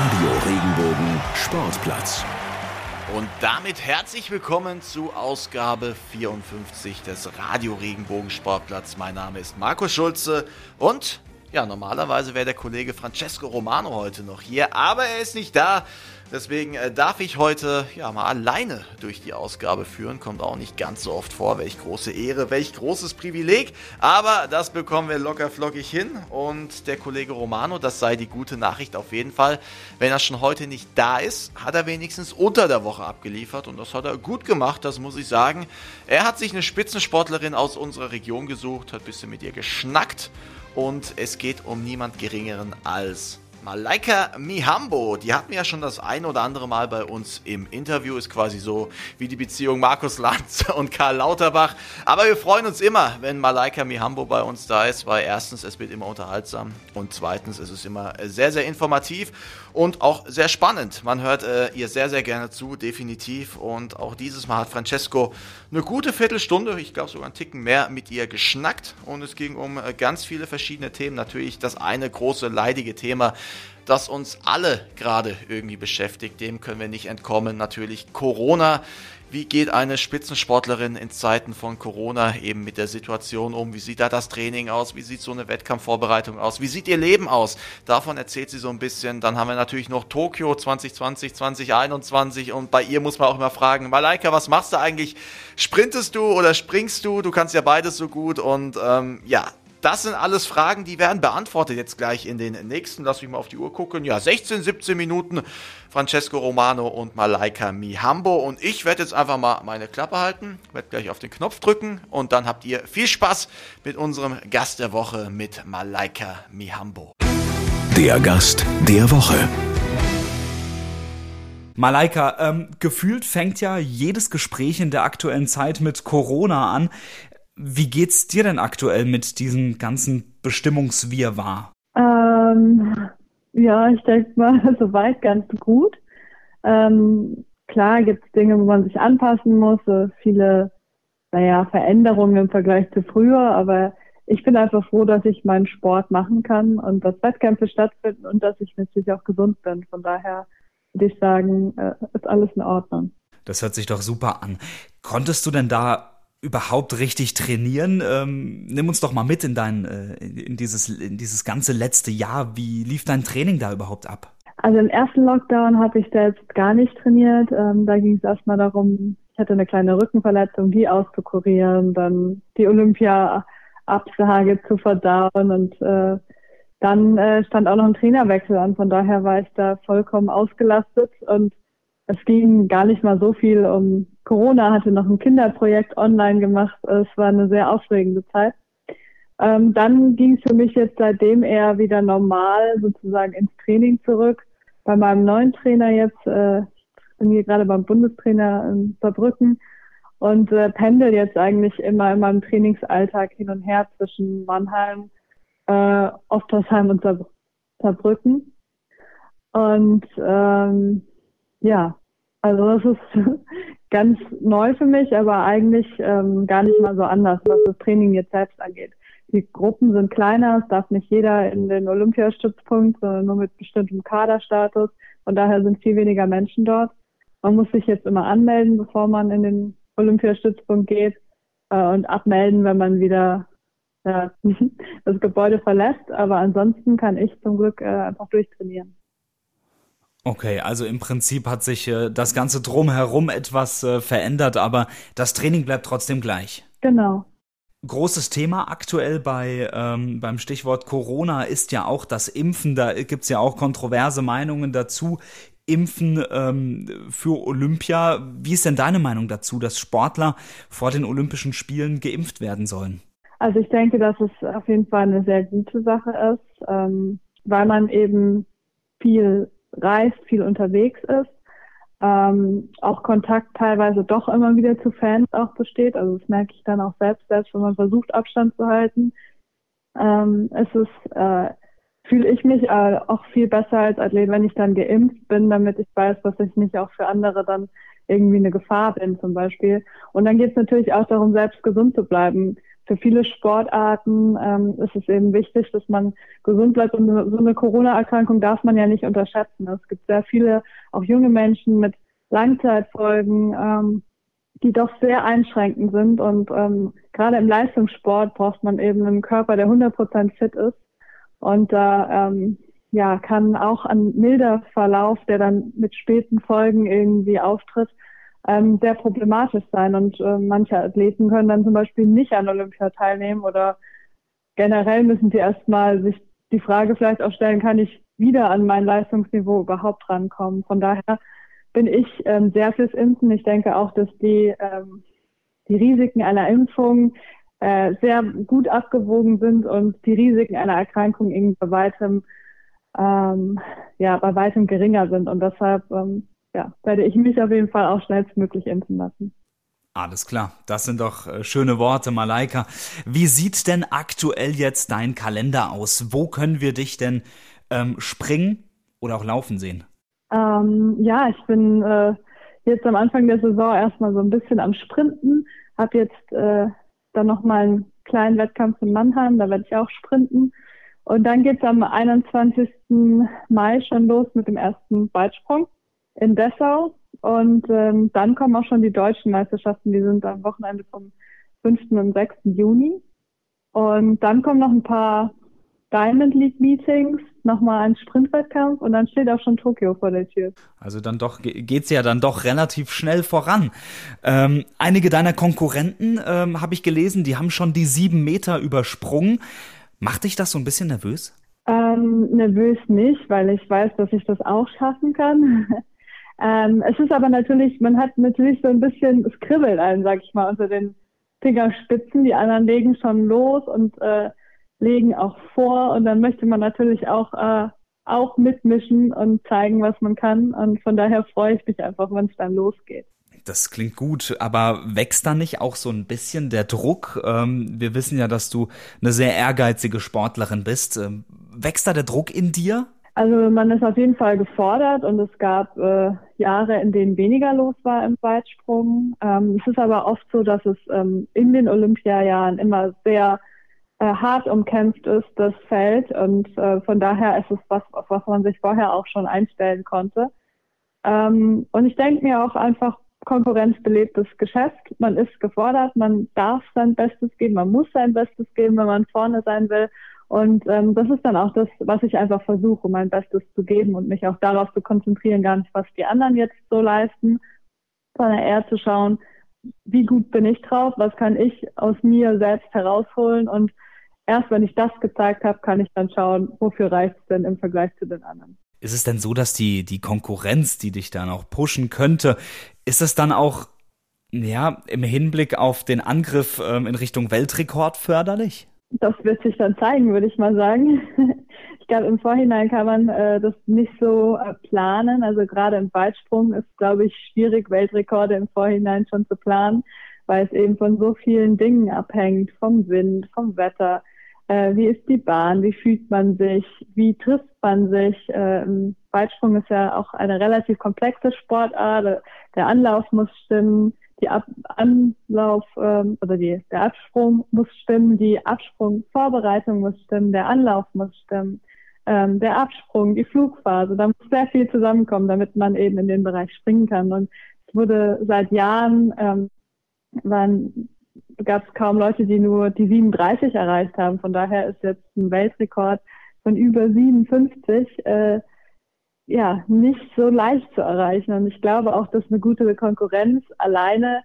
Radio Regenbogen Sportplatz. Und damit herzlich willkommen zu Ausgabe 54 des Radio Regenbogen Sportplatz. Mein Name ist Markus Schulze und ja, normalerweise wäre der Kollege Francesco Romano heute noch hier, aber er ist nicht da. Deswegen äh, darf ich heute ja mal alleine durch die Ausgabe führen. Kommt auch nicht ganz so oft vor. Welch große Ehre, welch großes Privileg. Aber das bekommen wir locker flockig hin. Und der Kollege Romano, das sei die gute Nachricht auf jeden Fall. Wenn er schon heute nicht da ist, hat er wenigstens unter der Woche abgeliefert. Und das hat er gut gemacht, das muss ich sagen. Er hat sich eine Spitzensportlerin aus unserer Region gesucht, hat ein bisschen mit ihr geschnackt. Und es geht um niemand Geringeren als Malaika Mihambo, die hatten wir ja schon das ein oder andere Mal bei uns im Interview, ist quasi so wie die Beziehung Markus Lanz und Karl Lauterbach. Aber wir freuen uns immer, wenn Malaika Mihambo bei uns da ist, weil erstens, es wird immer unterhaltsam. Und zweitens, es ist immer sehr, sehr informativ und auch sehr spannend. Man hört äh, ihr sehr, sehr gerne zu, definitiv. Und auch dieses Mal hat Francesco eine gute Viertelstunde, ich glaube sogar einen Ticken mehr, mit ihr geschnackt. Und es ging um äh, ganz viele verschiedene Themen. Natürlich das eine große leidige Thema, das uns alle gerade irgendwie beschäftigt. Dem können wir nicht entkommen. Natürlich Corona. Wie geht eine Spitzensportlerin in Zeiten von Corona eben mit der Situation um? Wie sieht da das Training aus? Wie sieht so eine Wettkampfvorbereitung aus? Wie sieht ihr Leben aus? Davon erzählt sie so ein bisschen. Dann haben wir natürlich noch Tokio 2020, 2021 und bei ihr muss man auch immer fragen, Malaika, was machst du eigentlich? Sprintest du oder springst du? Du kannst ja beides so gut und ähm, ja, das sind alles Fragen, die werden beantwortet jetzt gleich in den nächsten. Lass mich mal auf die Uhr gucken. Ja, 16, 17 Minuten. Francesco Romano und Malaika Mihambo. Und ich werde jetzt einfach mal meine Klappe halten, werde gleich auf den Knopf drücken und dann habt ihr viel Spaß mit unserem Gast der Woche, mit Malaika Mihambo. Der Gast der Woche. Malaika, ähm, gefühlt fängt ja jedes Gespräch in der aktuellen Zeit mit Corona an. Wie geht's dir denn aktuell mit diesem ganzen Bestimmungswirrwarr? Ähm, ja, ich denke mal, soweit ganz gut. Ähm, klar gibt es Dinge, wo man sich anpassen muss, so viele, naja, Veränderungen im Vergleich zu früher, aber ich bin einfach froh, dass ich meinen Sport machen kann und dass Wettkämpfe stattfinden und dass ich natürlich auch gesund bin. Von daher würde ich sagen, äh, ist alles in Ordnung. Das hört sich doch super an. Konntest du denn da überhaupt richtig trainieren? Ähm, nimm uns doch mal mit in dein, äh, in dieses, in dieses ganze letzte Jahr. Wie lief dein Training da überhaupt ab? Also im ersten Lockdown habe ich selbst gar nicht trainiert. Ähm, da ging es erstmal darum, ich hatte eine kleine Rückenverletzung, die auszukurieren, dann die Olympia-Absage zu verdauen und äh, dann äh, stand auch noch ein Trainerwechsel an. Von daher war ich da vollkommen ausgelastet und es ging gar nicht mal so viel um Corona, hatte noch ein Kinderprojekt online gemacht. Es war eine sehr aufregende Zeit. Ähm, dann ging es für mich jetzt seitdem eher wieder normal sozusagen ins Training zurück. Bei meinem neuen Trainer jetzt, äh, ich bin hier gerade beim Bundestrainer in Saarbrücken und äh, pendel jetzt eigentlich immer in meinem Trainingsalltag hin und her zwischen Mannheim, äh, Oftersheim und Saarbrücken. Und ähm, ja, also das ist ganz neu für mich, aber eigentlich ähm, gar nicht mal so anders, was das Training jetzt selbst angeht. Die Gruppen sind kleiner, es darf nicht jeder in den Olympiastützpunkt, sondern nur mit bestimmtem Kaderstatus. Von daher sind viel weniger Menschen dort. Man muss sich jetzt immer anmelden, bevor man in den Olympiastützpunkt geht äh, und abmelden, wenn man wieder ja, das Gebäude verlässt. Aber ansonsten kann ich zum Glück äh, einfach durchtrainieren. Okay, also im Prinzip hat sich äh, das Ganze drumherum etwas äh, verändert, aber das Training bleibt trotzdem gleich. Genau. Großes Thema aktuell bei ähm, beim Stichwort Corona ist ja auch das Impfen. Da gibt's ja auch kontroverse Meinungen dazu. Impfen ähm, für Olympia. Wie ist denn deine Meinung dazu, dass Sportler vor den Olympischen Spielen geimpft werden sollen? Also ich denke, dass es auf jeden Fall eine sehr gute Sache ist, ähm, weil man eben viel reist, viel unterwegs ist, ähm, auch Kontakt teilweise doch immer wieder zu Fans auch besteht. Also das merke ich dann auch selbst, selbst wenn man versucht, Abstand zu halten. Ähm, es ist, äh, fühle ich mich äh, auch viel besser als Athlet, wenn ich dann geimpft bin, damit ich weiß, dass ich nicht auch für andere dann irgendwie eine Gefahr bin zum Beispiel. Und dann geht es natürlich auch darum, selbst gesund zu bleiben. Für viele Sportarten ähm, ist es eben wichtig, dass man gesund bleibt. Und so eine Corona-Erkrankung darf man ja nicht unterschätzen. Es gibt sehr viele, auch junge Menschen mit Langzeitfolgen, ähm, die doch sehr einschränkend sind. Und ähm, gerade im Leistungssport braucht man eben einen Körper, der 100% fit ist. Und da ähm, ja, kann auch ein milder Verlauf, der dann mit späten Folgen irgendwie auftritt, ähm, sehr problematisch sein. Und äh, manche Athleten können dann zum Beispiel nicht an Olympia teilnehmen oder generell müssen sie erstmal sich die Frage vielleicht auch stellen, kann ich wieder an mein Leistungsniveau überhaupt rankommen? Von daher bin ich ähm, sehr fürs Impfen. Ich denke auch, dass die, ähm, die Risiken einer Impfung äh, sehr gut abgewogen sind und die Risiken einer Erkrankung irgendwie bei weitem, ähm, ja, bei weitem geringer sind. Und deshalb ähm, ja, werde ich mich auf jeden Fall auch schnellstmöglich impfen lassen. Alles klar, das sind doch äh, schöne Worte, Malaika. Wie sieht denn aktuell jetzt dein Kalender aus? Wo können wir dich denn ähm, springen oder auch laufen sehen? Ähm, ja, ich bin äh, jetzt am Anfang der Saison erstmal so ein bisschen am Sprinten. Habe jetzt äh, dann nochmal einen kleinen Wettkampf in Mannheim, da werde ich auch sprinten. Und dann geht es am 21. Mai schon los mit dem ersten Weitsprung in Dessau. Und ähm, dann kommen auch schon die deutschen Meisterschaften, die sind am Wochenende vom 5. und 6. Juni. Und dann kommen noch ein paar Diamond League Meetings, nochmal ein Sprintwettkampf und dann steht auch schon Tokio vor der Tür. Also dann doch geht's ja dann doch relativ schnell voran. Ähm, einige deiner Konkurrenten ähm, habe ich gelesen, die haben schon die sieben Meter übersprungen. Macht dich das so ein bisschen nervös? Ähm, nervös nicht, weil ich weiß, dass ich das auch schaffen kann. Ähm, es ist aber natürlich, man hat natürlich so ein bisschen, es kribbelt einen, sag ich mal, unter den Fingerspitzen. Die anderen legen schon los und äh, legen auch vor und dann möchte man natürlich auch, äh, auch mitmischen und zeigen, was man kann. Und von daher freue ich mich einfach, wenn es dann losgeht. Das klingt gut, aber wächst da nicht auch so ein bisschen der Druck? Ähm, wir wissen ja, dass du eine sehr ehrgeizige Sportlerin bist. Ähm, wächst da der Druck in dir? Also man ist auf jeden Fall gefordert und es gab äh, Jahre, in denen weniger los war im Weitsprung. Ähm, es ist aber oft so, dass es ähm, in den Olympiajahren immer sehr äh, hart umkämpft ist, das Feld. Und äh, von daher ist es was, auf was man sich vorher auch schon einstellen konnte. Ähm, und ich denke mir auch einfach, konkurrenzbelebtes Geschäft. Man ist gefordert, man darf sein Bestes geben, man muss sein Bestes geben, wenn man vorne sein will. Und ähm, das ist dann auch das, was ich einfach versuche, mein Bestes zu geben und mich auch darauf zu konzentrieren, gar nicht, was die anderen jetzt so leisten, sondern eher zu schauen, wie gut bin ich drauf, was kann ich aus mir selbst herausholen und erst wenn ich das gezeigt habe, kann ich dann schauen, wofür reicht es denn im Vergleich zu den anderen. Ist es denn so, dass die, die Konkurrenz, die dich dann auch pushen könnte, ist es dann auch ja, im Hinblick auf den Angriff ähm, in Richtung Weltrekord förderlich? Das wird sich dann zeigen, würde ich mal sagen. Ich glaube, im Vorhinein kann man äh, das nicht so äh, planen. Also gerade im Weitsprung ist, glaube ich, schwierig, Weltrekorde im Vorhinein schon zu planen, weil es eben von so vielen Dingen abhängt, vom Wind, vom Wetter. Äh, wie ist die Bahn? Wie fühlt man sich? Wie trifft man sich? Äh, Im Weitsprung ist ja auch eine relativ komplexe Sportart. Der Anlauf muss stimmen die Ab Anlauf ähm, oder die, der Absprung muss stimmen, die Absprungvorbereitung muss stimmen, der Anlauf muss stimmen, ähm, der Absprung, die Flugphase. Da muss sehr viel zusammenkommen, damit man eben in den Bereich springen kann. Und es wurde seit Jahren, ähm, waren, gab es kaum Leute, die nur die 37 erreicht haben. Von daher ist jetzt ein Weltrekord von über 57 äh, ja, nicht so leicht zu erreichen. Und ich glaube auch, dass eine gute Konkurrenz alleine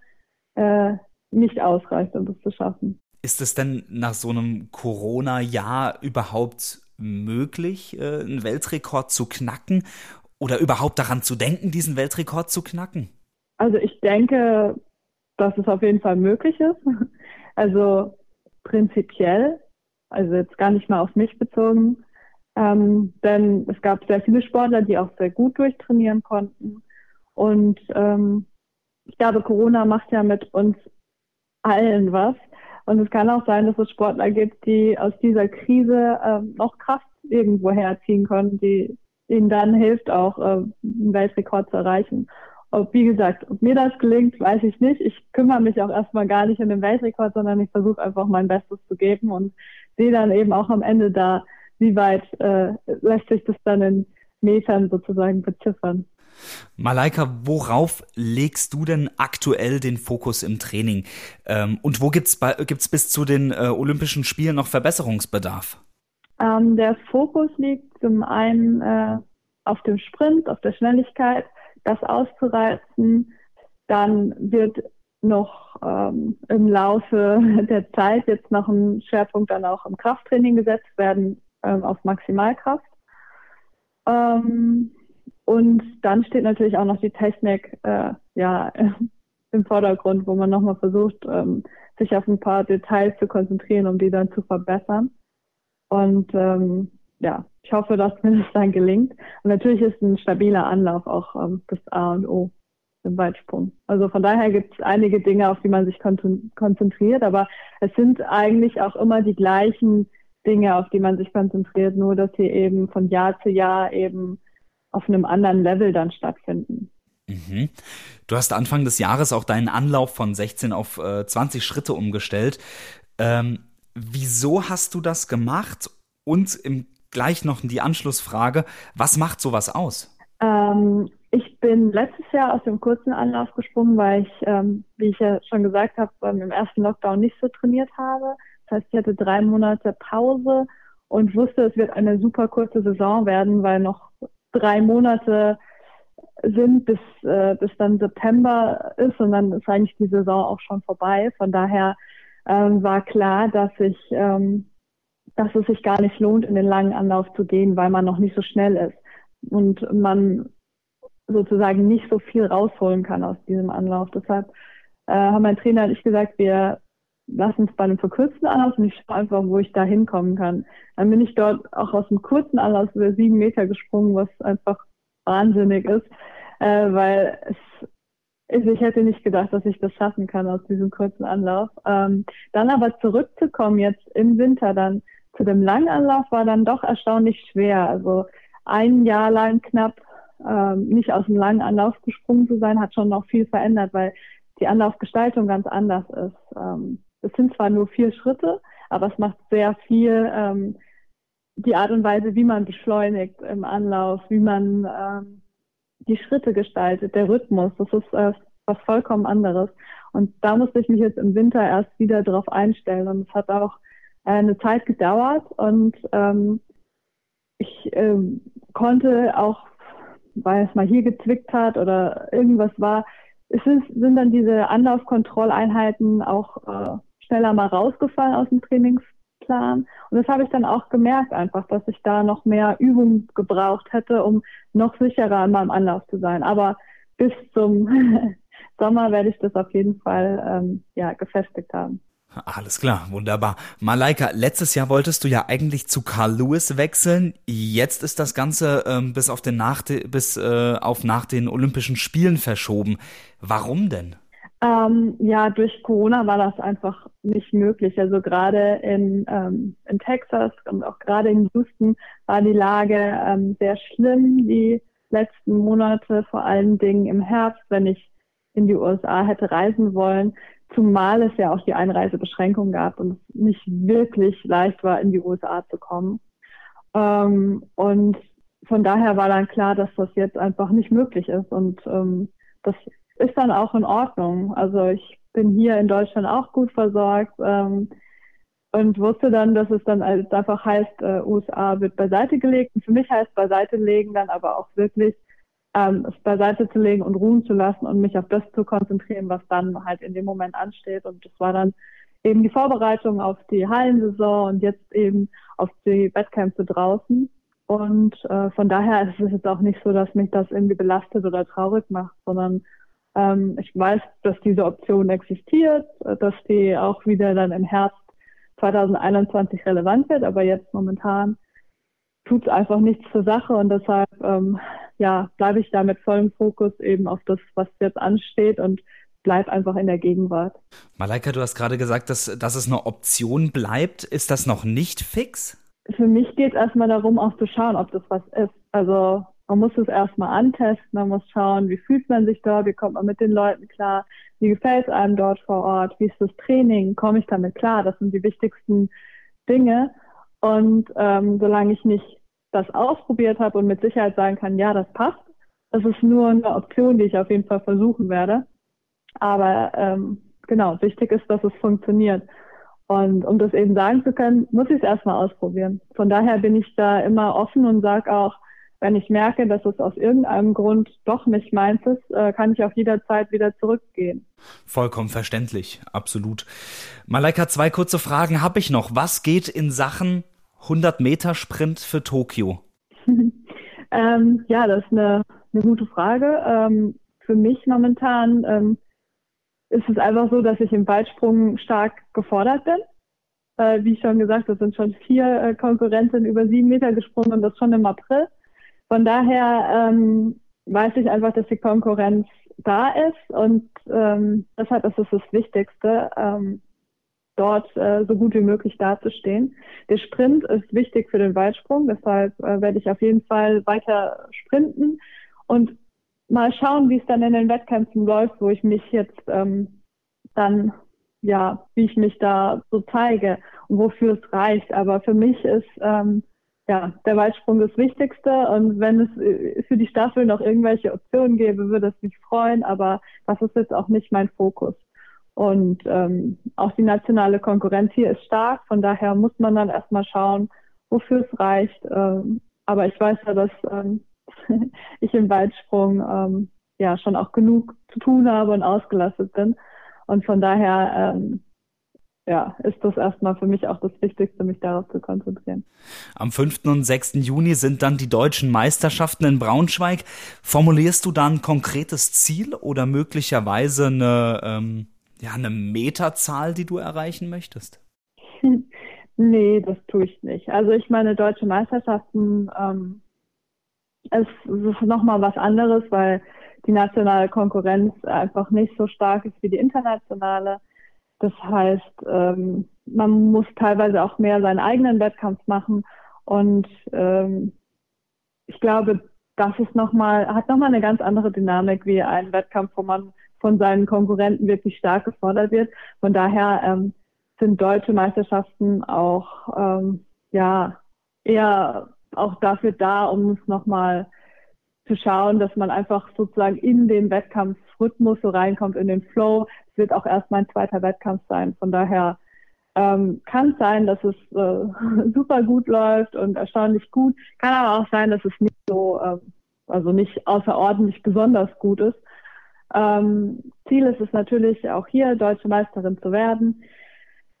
äh, nicht ausreicht, um das zu schaffen. Ist es denn nach so einem Corona-Jahr überhaupt möglich, äh, einen Weltrekord zu knacken oder überhaupt daran zu denken, diesen Weltrekord zu knacken? Also ich denke, dass es auf jeden Fall möglich ist. Also prinzipiell, also jetzt gar nicht mal auf mich bezogen, ähm, denn es gab sehr viele Sportler, die auch sehr gut durchtrainieren konnten. Und ähm, ich glaube, Corona macht ja mit uns allen was. Und es kann auch sein, dass es Sportler gibt, die aus dieser Krise ähm, noch Kraft irgendwo herziehen können, die ihnen dann hilft, auch äh, einen Weltrekord zu erreichen. ob, wie gesagt, ob mir das gelingt, weiß ich nicht. Ich kümmere mich auch erstmal gar nicht um den Weltrekord, sondern ich versuche einfach mein Bestes zu geben und sehe dann eben auch am Ende da, wie weit äh, lässt sich das dann in Metern sozusagen beziffern. Malaika, worauf legst du denn aktuell den Fokus im Training? Ähm, und wo gibt's gibt's bis zu den äh, Olympischen Spielen noch Verbesserungsbedarf? Ähm, der Fokus liegt zum einen äh, auf dem Sprint, auf der Schnelligkeit, das auszureizen. Dann wird noch ähm, im Laufe der Zeit jetzt noch ein Schwerpunkt dann auch im Krafttraining gesetzt werden ähm, auf Maximalkraft. Ähm, und dann steht natürlich auch noch die Technik äh, ja, im Vordergrund, wo man nochmal versucht, ähm, sich auf ein paar Details zu konzentrieren, um die dann zu verbessern. Und ähm, ja, ich hoffe, dass mir das dann gelingt. Und natürlich ist ein stabiler Anlauf auch ähm, das A und O im Weitsprung. Also von daher gibt es einige Dinge, auf die man sich konzentriert, aber es sind eigentlich auch immer die gleichen Dinge, auf die man sich konzentriert, nur dass sie eben von Jahr zu Jahr eben auf einem anderen Level dann stattfinden. Mhm. Du hast Anfang des Jahres auch deinen Anlauf von 16 auf äh, 20 Schritte umgestellt. Ähm, wieso hast du das gemacht? Und im, gleich noch die Anschlussfrage, was macht sowas aus? Ähm, ich bin letztes Jahr aus dem kurzen Anlauf gesprungen, weil ich, ähm, wie ich ja schon gesagt habe, im ersten Lockdown nicht so trainiert habe. Das heißt, ich hatte drei Monate Pause und wusste, es wird eine super kurze Saison werden, weil noch drei Monate sind, bis, äh, bis dann September ist und dann ist eigentlich die Saison auch schon vorbei. Von daher ähm, war klar, dass ich, ähm, dass es sich gar nicht lohnt, in den langen Anlauf zu gehen, weil man noch nicht so schnell ist und man sozusagen nicht so viel rausholen kann aus diesem Anlauf. Deshalb äh, haben mein Trainer und ich gesagt, wir lassen uns bei einem verkürzten Anlauf und ich schaue einfach, wo ich da hinkommen kann. Dann bin ich dort auch aus einem kurzen Anlauf über sieben Meter gesprungen, was einfach wahnsinnig ist, äh, weil es ich hätte nicht gedacht, dass ich das schaffen kann aus diesem kurzen Anlauf. Ähm, dann aber zurückzukommen jetzt im Winter dann zu dem Langanlauf war dann doch erstaunlich schwer. Also ein Jahr lang knapp ähm, nicht aus dem langen Anlauf gesprungen zu sein, hat schon noch viel verändert, weil die Anlaufgestaltung ganz anders ist. Ähm, es sind zwar nur vier Schritte, aber es macht sehr viel ähm, die Art und Weise, wie man beschleunigt im Anlauf, wie man ähm, die Schritte gestaltet, der Rhythmus, das ist äh, was vollkommen anderes. Und da musste ich mich jetzt im Winter erst wieder drauf einstellen. Und es hat auch äh, eine Zeit gedauert und ähm, ich ähm, konnte auch, weil es mal hier gezwickt hat oder irgendwas war, es ist, sind dann diese Anlaufkontrolleinheiten auch äh, schneller mal rausgefallen aus dem Trainingsplan. Und das habe ich dann auch gemerkt einfach, dass ich da noch mehr Übung gebraucht hätte, um noch sicherer in meinem Anlauf zu sein. Aber bis zum Sommer werde ich das auf jeden Fall ähm, ja, gefestigt haben. Alles klar, wunderbar. Malaika, letztes Jahr wolltest du ja eigentlich zu Carl Lewis wechseln. Jetzt ist das Ganze ähm, bis auf den nach bis äh, auf nach den Olympischen Spielen verschoben. Warum denn? Ähm, ja, durch Corona war das einfach nicht möglich. Also gerade in, ähm, in Texas und auch gerade in Houston war die Lage ähm, sehr schlimm. Die letzten Monate, vor allen Dingen im Herbst, wenn ich in die USA hätte reisen wollen, zumal es ja auch die Einreisebeschränkung gab und es nicht wirklich leicht war, in die USA zu kommen. Ähm, und von daher war dann klar, dass das jetzt einfach nicht möglich ist und ähm, das ist dann auch in Ordnung. Also ich bin hier in Deutschland auch gut versorgt ähm, und wusste dann, dass es dann einfach heißt, äh, USA wird beiseite gelegt. Und für mich heißt beiseite legen dann aber auch wirklich ähm, es beiseite zu legen und ruhen zu lassen und mich auf das zu konzentrieren, was dann halt in dem Moment ansteht. Und das war dann eben die Vorbereitung auf die Hallensaison und jetzt eben auf die Wettkämpfe draußen. Und äh, von daher ist es jetzt auch nicht so, dass mich das irgendwie belastet oder traurig macht, sondern ähm, ich weiß, dass diese Option existiert, dass die auch wieder dann im Herbst 2021 relevant wird, aber jetzt momentan tut es einfach nichts zur Sache und deshalb ähm, ja, bleibe ich da mit vollem Fokus eben auf das, was jetzt ansteht und bleib einfach in der Gegenwart. Malaika, du hast gerade gesagt, dass, dass es eine Option bleibt. Ist das noch nicht fix? Für mich geht es erstmal darum, auch zu schauen, ob das was ist. Also man muss es erstmal antesten, man muss schauen, wie fühlt man sich dort, wie kommt man mit den Leuten klar, wie gefällt es einem dort vor Ort, wie ist das Training, komme ich damit klar, das sind die wichtigsten Dinge. Und ähm, solange ich nicht das ausprobiert habe und mit Sicherheit sagen kann, ja, das passt, das ist nur eine Option, die ich auf jeden Fall versuchen werde. Aber ähm, genau, wichtig ist, dass es funktioniert. Und um das eben sagen zu können, muss ich es erstmal ausprobieren. Von daher bin ich da immer offen und sage auch, wenn ich merke, dass es aus irgendeinem Grund doch nicht meins ist, äh, kann ich auch jederzeit wieder zurückgehen. Vollkommen verständlich, absolut. Malaika, zwei kurze Fragen habe ich noch. Was geht in Sachen 100 Meter Sprint für Tokio? ähm, ja, das ist eine, eine gute Frage. Ähm, für mich momentan ähm, ist es einfach so, dass ich im Weitsprung stark gefordert bin. Äh, wie schon gesagt, es sind schon vier äh, Konkurrentinnen über sieben Meter gesprungen und das schon im April. Von daher ähm, weiß ich einfach, dass die Konkurrenz da ist und ähm, deshalb ist es das Wichtigste, ähm, dort äh, so gut wie möglich dazustehen. Der Sprint ist wichtig für den Weitsprung, deshalb äh, werde ich auf jeden Fall weiter sprinten und mal schauen, wie es dann in den Wettkämpfen läuft, wo ich mich jetzt ähm, dann, ja, wie ich mich da so zeige und wofür es reicht. Aber für mich ist ähm, ja, der Weitsprung das Wichtigste. Und wenn es äh, für die Staffel noch irgendwelche Optionen gäbe, würde es mich freuen. Aber das ist jetzt auch nicht mein Fokus. Und ähm, auch die nationale Konkurrenz hier ist stark. Von daher muss man dann erstmal schauen, wofür es reicht. Ähm, aber ich weiß ja, dass ähm, ich im Weitsprung ähm, ja schon auch genug zu tun habe und ausgelastet bin. Und von daher ähm, ja, ist das erstmal für mich auch das Wichtigste, mich darauf zu konzentrieren. Am 5. und 6. Juni sind dann die deutschen Meisterschaften in Braunschweig. Formulierst du da ein konkretes Ziel oder möglicherweise eine, ähm, ja, eine Meterzahl, die du erreichen möchtest? nee, das tue ich nicht. Also ich meine, deutsche Meisterschaften ähm, es ist nochmal was anderes, weil die nationale Konkurrenz einfach nicht so stark ist wie die internationale. Das heißt, ähm, man muss teilweise auch mehr seinen eigenen Wettkampf machen und ähm, ich glaube, das ist noch mal, hat nochmal eine ganz andere Dynamik wie ein Wettkampf, wo man von seinen Konkurrenten wirklich stark gefordert wird. Von daher ähm, sind deutsche Meisterschaften auch ähm, ja eher auch dafür da, um es nochmal zu schauen, dass man einfach sozusagen in den Wettkampfrhythmus so reinkommt, in den Flow. Wird auch erst mein zweiter Wettkampf sein. Von daher ähm, kann es sein, dass es äh, super gut läuft und erstaunlich gut. Kann aber auch sein, dass es nicht so, äh, also nicht außerordentlich besonders gut ist. Ähm, Ziel ist es natürlich auch hier, deutsche Meisterin zu werden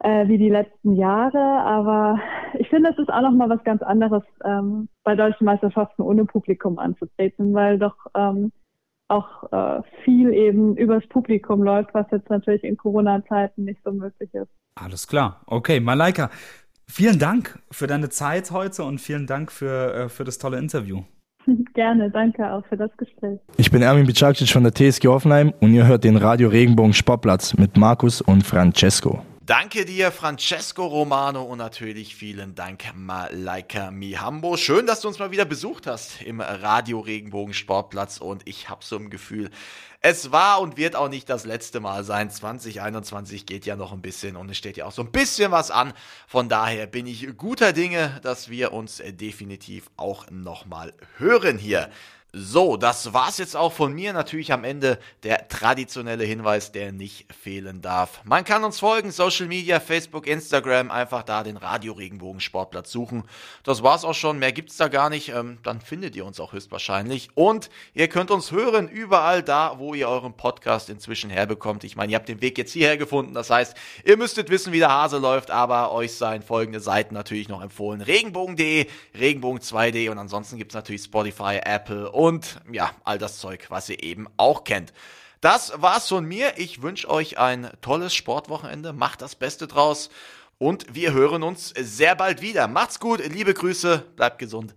äh, wie die letzten Jahre. Aber ich finde, es ist auch nochmal was ganz anderes, ähm, bei deutschen Meisterschaften ohne Publikum anzutreten, weil doch ähm, auch äh, viel eben übers Publikum läuft, was jetzt natürlich in Corona-Zeiten nicht so möglich ist. Alles klar. Okay, Malaika, vielen Dank für deine Zeit heute und vielen Dank für, äh, für das tolle Interview. Gerne, danke auch für das Gespräch. Ich bin Ermin Bicacic von der TSG Hoffenheim und ihr hört den Radio Regenbogen Sportplatz mit Markus und Francesco. Danke dir, Francesco Romano und natürlich vielen Dank, Malaika Mihambo. Schön, dass du uns mal wieder besucht hast im Radio Regenbogen Sportplatz und ich habe so ein Gefühl, es war und wird auch nicht das letzte Mal sein. 2021 geht ja noch ein bisschen und es steht ja auch so ein bisschen was an. Von daher bin ich guter Dinge, dass wir uns definitiv auch nochmal hören hier. So, das war's jetzt auch von mir. Natürlich am Ende der traditionelle Hinweis, der nicht fehlen darf. Man kann uns folgen, Social Media, Facebook, Instagram, einfach da den Radio Regenbogen Sportplatz suchen. Das war's auch schon, mehr gibt's da gar nicht. Ähm, dann findet ihr uns auch höchstwahrscheinlich. Und ihr könnt uns hören überall da, wo ihr euren Podcast inzwischen herbekommt. Ich meine, ihr habt den Weg jetzt hierher gefunden. Das heißt, ihr müsstet wissen, wie der Hase läuft, aber euch seien folgende Seiten natürlich noch empfohlen. Regenbogen.de, Regenbogen2.de und ansonsten gibt's natürlich Spotify, Apple und und ja, all das Zeug, was ihr eben auch kennt. Das war's von mir. Ich wünsche euch ein tolles Sportwochenende. Macht das Beste draus. Und wir hören uns sehr bald wieder. Macht's gut, liebe Grüße, bleibt gesund.